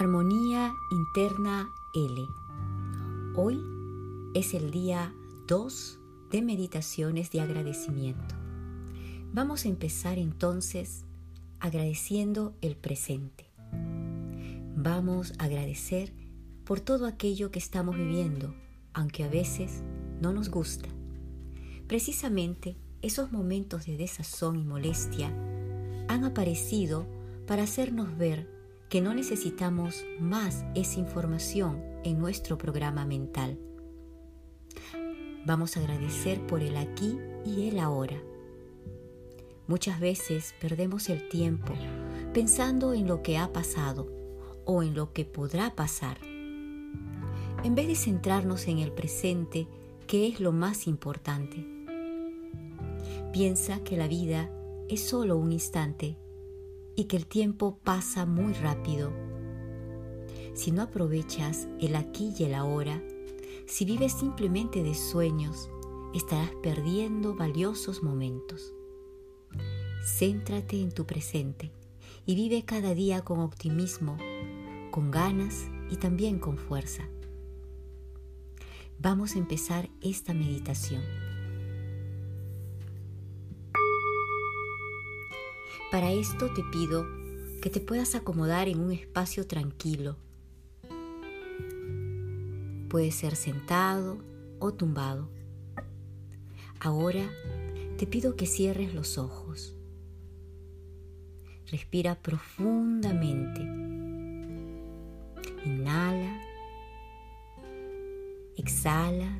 Armonía Interna L. Hoy es el día 2 de meditaciones de agradecimiento. Vamos a empezar entonces agradeciendo el presente. Vamos a agradecer por todo aquello que estamos viviendo, aunque a veces no nos gusta. Precisamente esos momentos de desazón y molestia han aparecido para hacernos ver que no necesitamos más esa información en nuestro programa mental. Vamos a agradecer por el aquí y el ahora. Muchas veces perdemos el tiempo pensando en lo que ha pasado o en lo que podrá pasar, en vez de centrarnos en el presente, que es lo más importante. Piensa que la vida es solo un instante y que el tiempo pasa muy rápido. Si no aprovechas el aquí y el ahora, si vives simplemente de sueños, estarás perdiendo valiosos momentos. Céntrate en tu presente y vive cada día con optimismo, con ganas y también con fuerza. Vamos a empezar esta meditación. Para esto te pido que te puedas acomodar en un espacio tranquilo. Puede ser sentado o tumbado. Ahora te pido que cierres los ojos. Respira profundamente. Inhala. Exhala.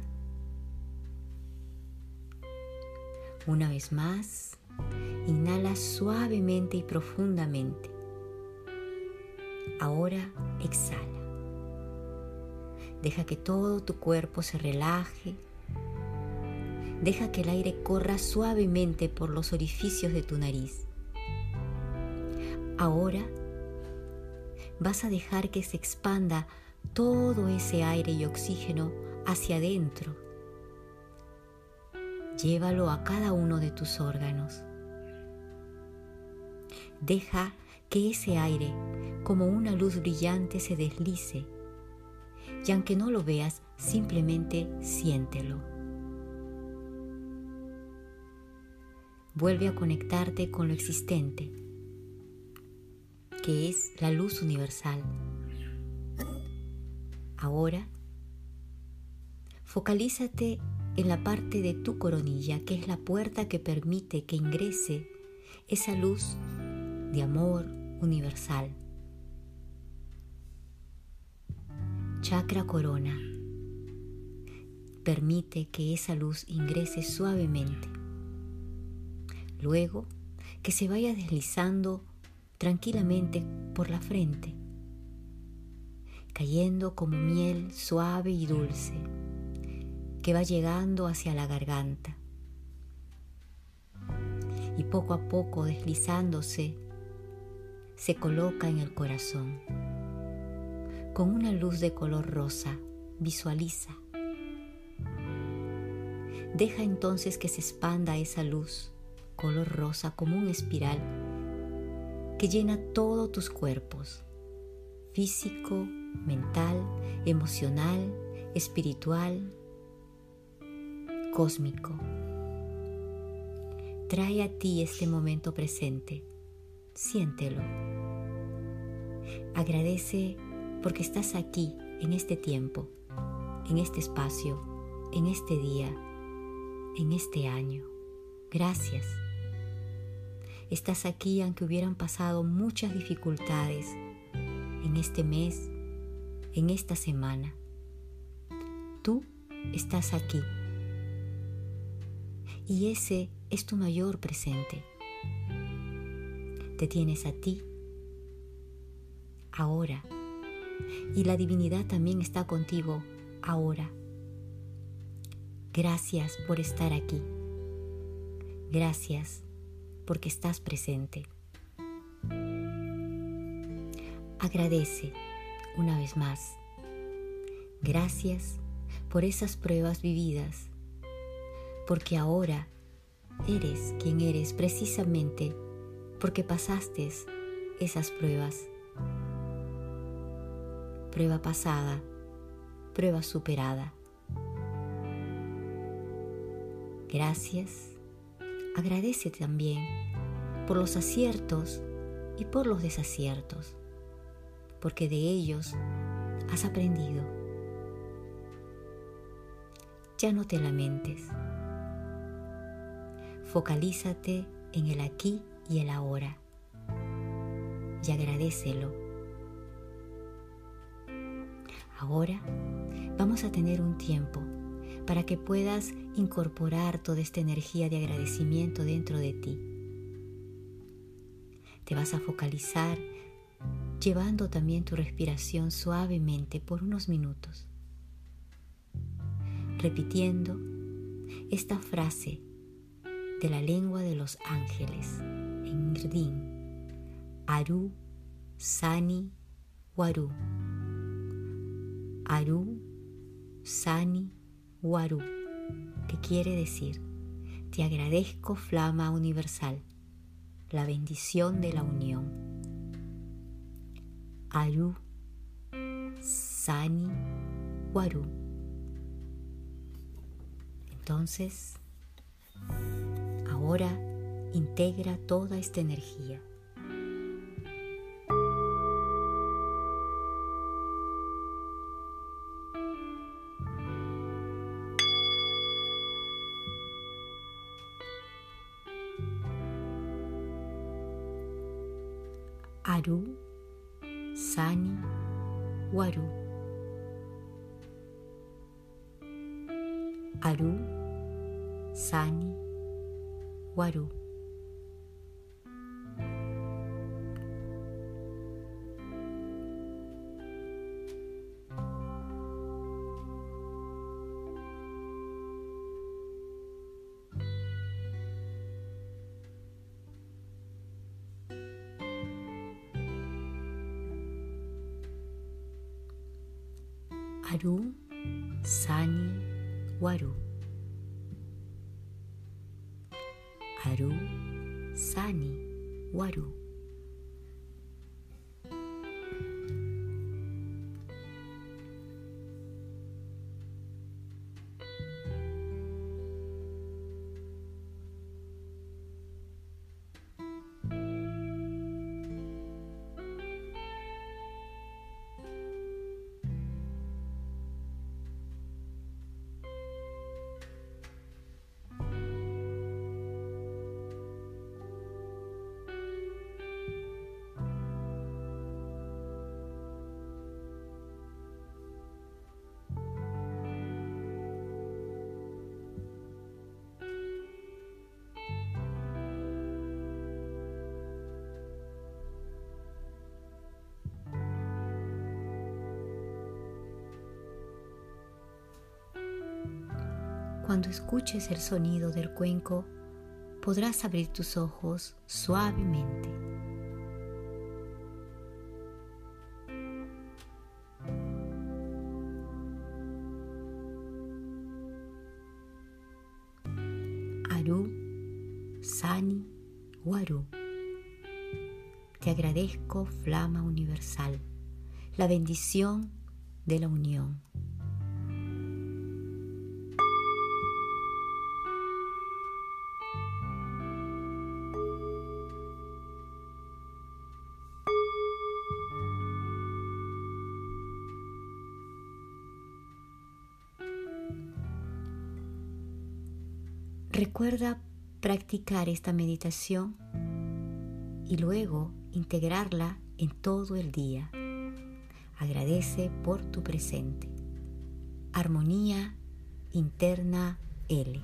Una vez más. Inhala suavemente y profundamente. Ahora exhala. Deja que todo tu cuerpo se relaje. Deja que el aire corra suavemente por los orificios de tu nariz. Ahora vas a dejar que se expanda todo ese aire y oxígeno hacia adentro. Llévalo a cada uno de tus órganos. Deja que ese aire, como una luz brillante, se deslice. Y aunque no lo veas, simplemente siéntelo. Vuelve a conectarte con lo existente, que es la luz universal. Ahora, focalízate en la parte de tu coronilla, que es la puerta que permite que ingrese esa luz de amor universal. Chakra corona. Permite que esa luz ingrese suavemente. Luego, que se vaya deslizando tranquilamente por la frente, cayendo como miel suave y dulce, que va llegando hacia la garganta y poco a poco deslizándose se coloca en el corazón. Con una luz de color rosa, visualiza. Deja entonces que se expanda esa luz color rosa como un espiral que llena todos tus cuerpos, físico, mental, emocional, espiritual, cósmico. Trae a ti este momento presente siéntelo. Agradece porque estás aquí en este tiempo, en este espacio, en este día, en este año. Gracias. Estás aquí aunque hubieran pasado muchas dificultades en este mes, en esta semana. Tú estás aquí. Y ese es tu mayor presente te tienes a ti ahora. Y la divinidad también está contigo ahora. Gracias por estar aquí. Gracias porque estás presente. Agradece una vez más. Gracias por esas pruebas vividas, porque ahora eres quien eres precisamente porque pasaste esas pruebas. prueba pasada, prueba superada. Gracias. Agradece también por los aciertos y por los desaciertos, porque de ellos has aprendido. Ya no te lamentes. Focalízate en el aquí y el ahora y agradecelo. Ahora vamos a tener un tiempo para que puedas incorporar toda esta energía de agradecimiento dentro de ti. Te vas a focalizar llevando también tu respiración suavemente por unos minutos, repitiendo esta frase de la lengua de los ángeles en Irdín. Aru, Sani, Waru. Aru, Sani, Waru, que quiere decir, te agradezco flama universal, la bendición de la unión. Aru, Sani, Waru. Entonces, ahora integra toda esta energía Aru, Sani, Waru. Aru, Sani, Waru. Aru, Sani, Waru. Aru, Sani, Waru. Cuando escuches el sonido del cuenco, podrás abrir tus ojos suavemente. Aru, Sani, Waru. Te agradezco, Flama Universal, la bendición de la unión. Recuerda practicar esta meditación y luego integrarla en todo el día. Agradece por tu presente. Armonía interna L.